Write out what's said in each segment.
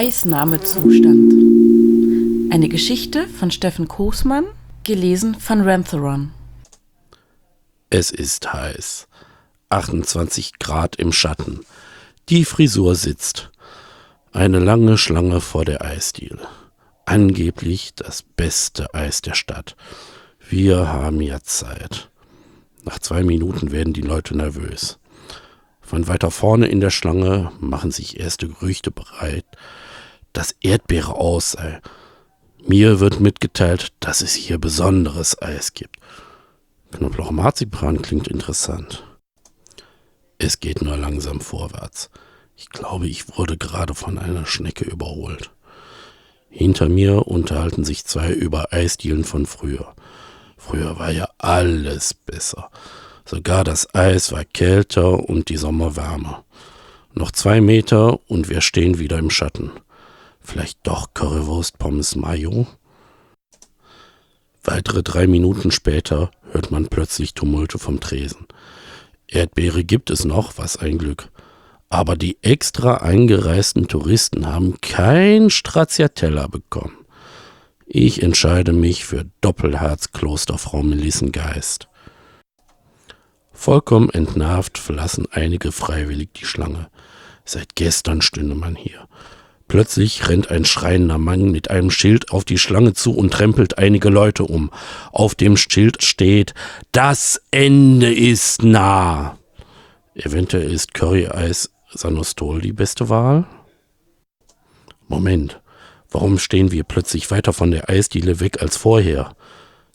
Eisnahmezustand. Eine Geschichte von Steffen Koßmann, gelesen von Rantheron. Es ist heiß. 28 Grad im Schatten. Die Frisur sitzt. Eine lange Schlange vor der Eisdiele. Angeblich das beste Eis der Stadt. Wir haben ja Zeit. Nach zwei Minuten werden die Leute nervös. Von weiter vorne in der Schlange machen sich erste Gerüchte bereit, dass Erdbeere aus sei. Mir wird mitgeteilt, dass es hier besonderes Eis gibt. Knoblauch-Marzipan klingt interessant. Es geht nur langsam vorwärts. Ich glaube, ich wurde gerade von einer Schnecke überholt. Hinter mir unterhalten sich zwei über Eisdielen von früher. Früher war ja alles besser. Sogar das Eis war kälter und die Sommer wärmer. Noch zwei Meter und wir stehen wieder im Schatten. Vielleicht doch Currywurst Pommes Mayo? Weitere drei Minuten später hört man plötzlich Tumulte vom Tresen. Erdbeere gibt es noch, was ein Glück. Aber die extra eingereisten Touristen haben kein Stracciatella bekommen. Ich entscheide mich für Doppelherz Klosterfrau Melissengeist. Vollkommen entnervt verlassen einige freiwillig die Schlange. Seit gestern stünde man hier. Plötzlich rennt ein schreiender Mann mit einem Schild auf die Schlange zu und trempelt einige Leute um. Auf dem Schild steht, das Ende ist nah. Eventuell ist Curry-Eis Sanostol die beste Wahl? Moment, warum stehen wir plötzlich weiter von der Eisdiele weg als vorher?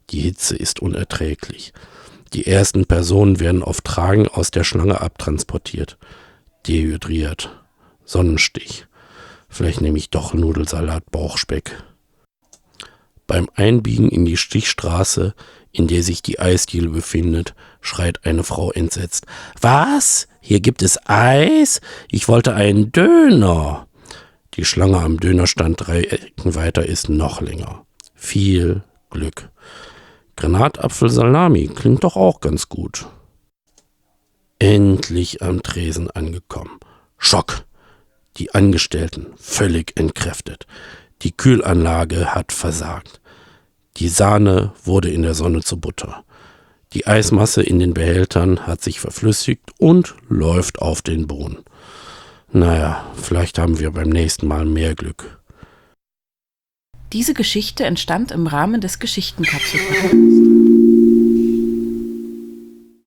Die Hitze ist unerträglich. Die ersten Personen werden auf Tragen aus der Schlange abtransportiert. Dehydriert. Sonnenstich. Vielleicht nehme ich doch Nudelsalat Bauchspeck. Beim Einbiegen in die Stichstraße, in der sich die Eisdiele befindet, schreit eine Frau entsetzt. Was? Hier gibt es Eis? Ich wollte einen Döner. Die Schlange am Dönerstand drei Ecken weiter ist noch länger. Viel Glück. Granatapfelsalami klingt doch auch ganz gut. Endlich am Tresen angekommen. Schock. Die Angestellten völlig entkräftet. Die Kühlanlage hat versagt. Die Sahne wurde in der Sonne zu Butter. Die Eismasse in den Behältern hat sich verflüssigt und läuft auf den Boden. Naja, vielleicht haben wir beim nächsten Mal mehr Glück. Diese Geschichte entstand im Rahmen des Geschichtenkapselprojekts.